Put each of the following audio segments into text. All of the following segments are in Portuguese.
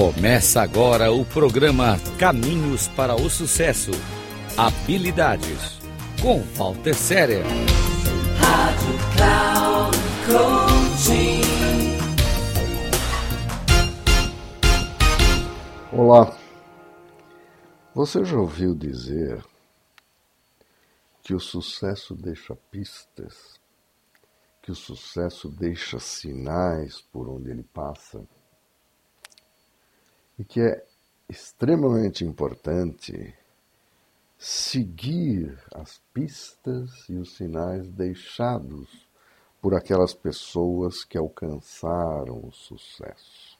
Começa agora o programa Caminhos para o Sucesso. Habilidades com Walter Séria. Rádio Cloud Coaching. Olá. Você já ouviu dizer que o sucesso deixa pistas, que o sucesso deixa sinais por onde ele passa? E que é extremamente importante seguir as pistas e os sinais deixados por aquelas pessoas que alcançaram o sucesso.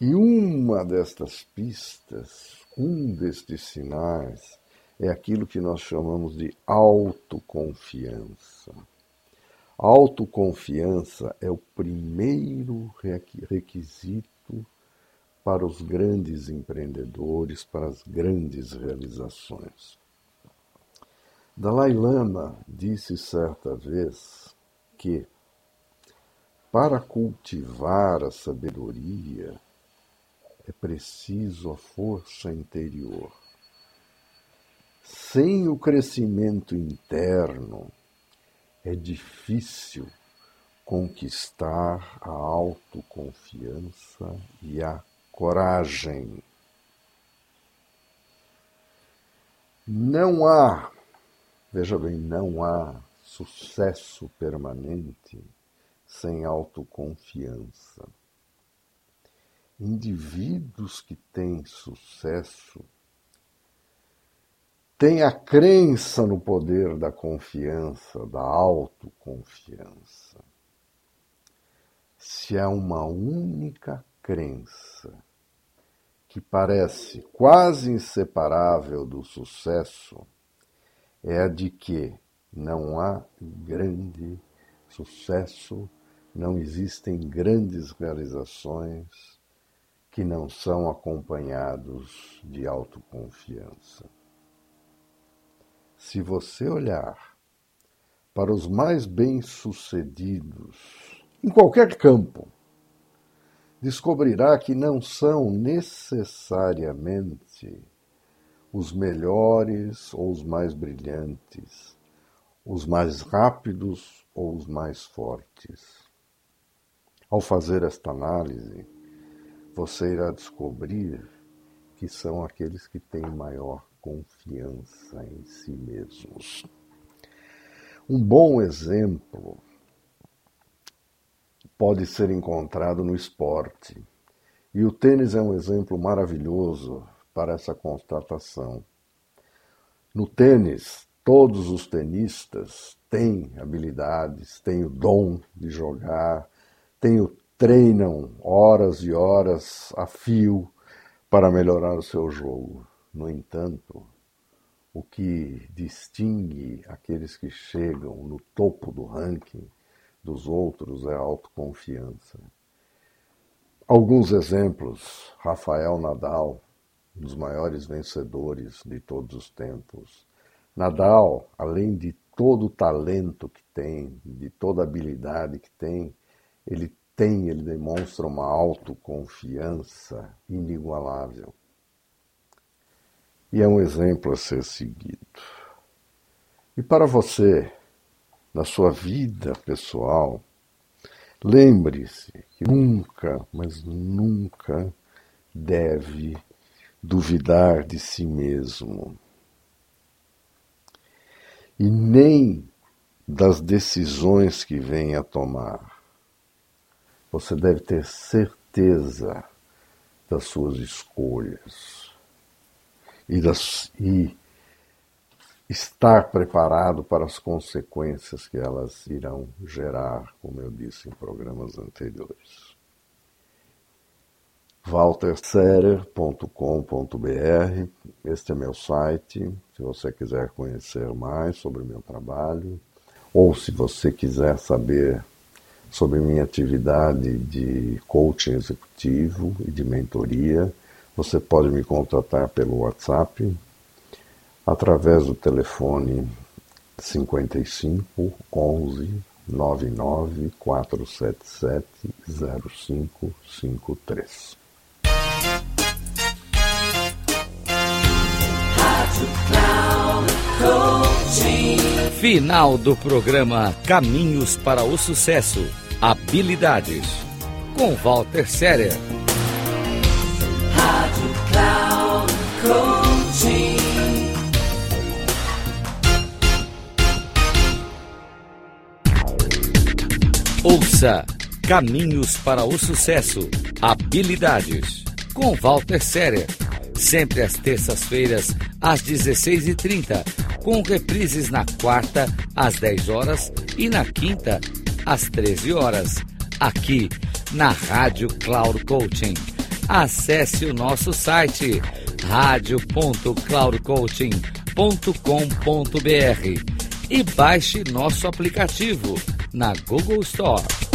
E uma destas pistas, um destes sinais, é aquilo que nós chamamos de autoconfiança. Autoconfiança é o primeiro requisito para os grandes empreendedores, para as grandes realizações. Dalai Lama disse certa vez que, para cultivar a sabedoria, é preciso a força interior. Sem o crescimento interno, é difícil conquistar a autoconfiança e a coragem. Não há, veja bem, não há sucesso permanente sem autoconfiança. Indivíduos que têm sucesso têm a crença no poder da confiança, da autoconfiança se há uma única crença que parece quase inseparável do sucesso, é a de que não há grande sucesso, não existem grandes realizações que não são acompanhados de autoconfiança. Se você olhar para os mais bem-sucedidos em qualquer campo, descobrirá que não são necessariamente os melhores ou os mais brilhantes, os mais rápidos ou os mais fortes. Ao fazer esta análise, você irá descobrir que são aqueles que têm maior confiança em si mesmos. Um bom exemplo pode ser encontrado no esporte. E o tênis é um exemplo maravilhoso para essa constatação. No tênis, todos os tenistas têm habilidades, têm o dom de jogar, têm o, treinam horas e horas a fio para melhorar o seu jogo. No entanto, o que distingue aqueles que chegam no topo do ranking dos outros é a autoconfiança. Alguns exemplos: Rafael Nadal, um dos maiores vencedores de todos os tempos. Nadal, além de todo o talento que tem, de toda a habilidade que tem, ele tem, ele demonstra uma autoconfiança inigualável. E é um exemplo a ser seguido. E para você, na sua vida pessoal, lembre-se que nunca, mas nunca deve duvidar de si mesmo. E nem das decisões que vem a tomar. Você deve ter certeza das suas escolhas e, das, e estar preparado para as consequências que elas irão gerar, como eu disse em programas anteriores. walterserer.com.br Este é meu site. Se você quiser conhecer mais sobre meu trabalho, ou se você quiser saber sobre minha atividade de coaching executivo e de mentoria, você pode me contatar pelo WhatsApp através do telefone 55 11 994770553. Final do programa Caminhos para o Sucesso. Habilidades. Com Walter Séria. Ouça Caminhos para o Sucesso. Habilidades. Com Walter Séria. Sempre às terças-feiras, às 16h30. Com reprises na quarta, às 10 horas e na quinta, às 13 horas. Aqui na Rádio Cloud Coaching. Acesse o nosso site radio.cloudcoaching.com.br e baixe nosso aplicativo na Google Store.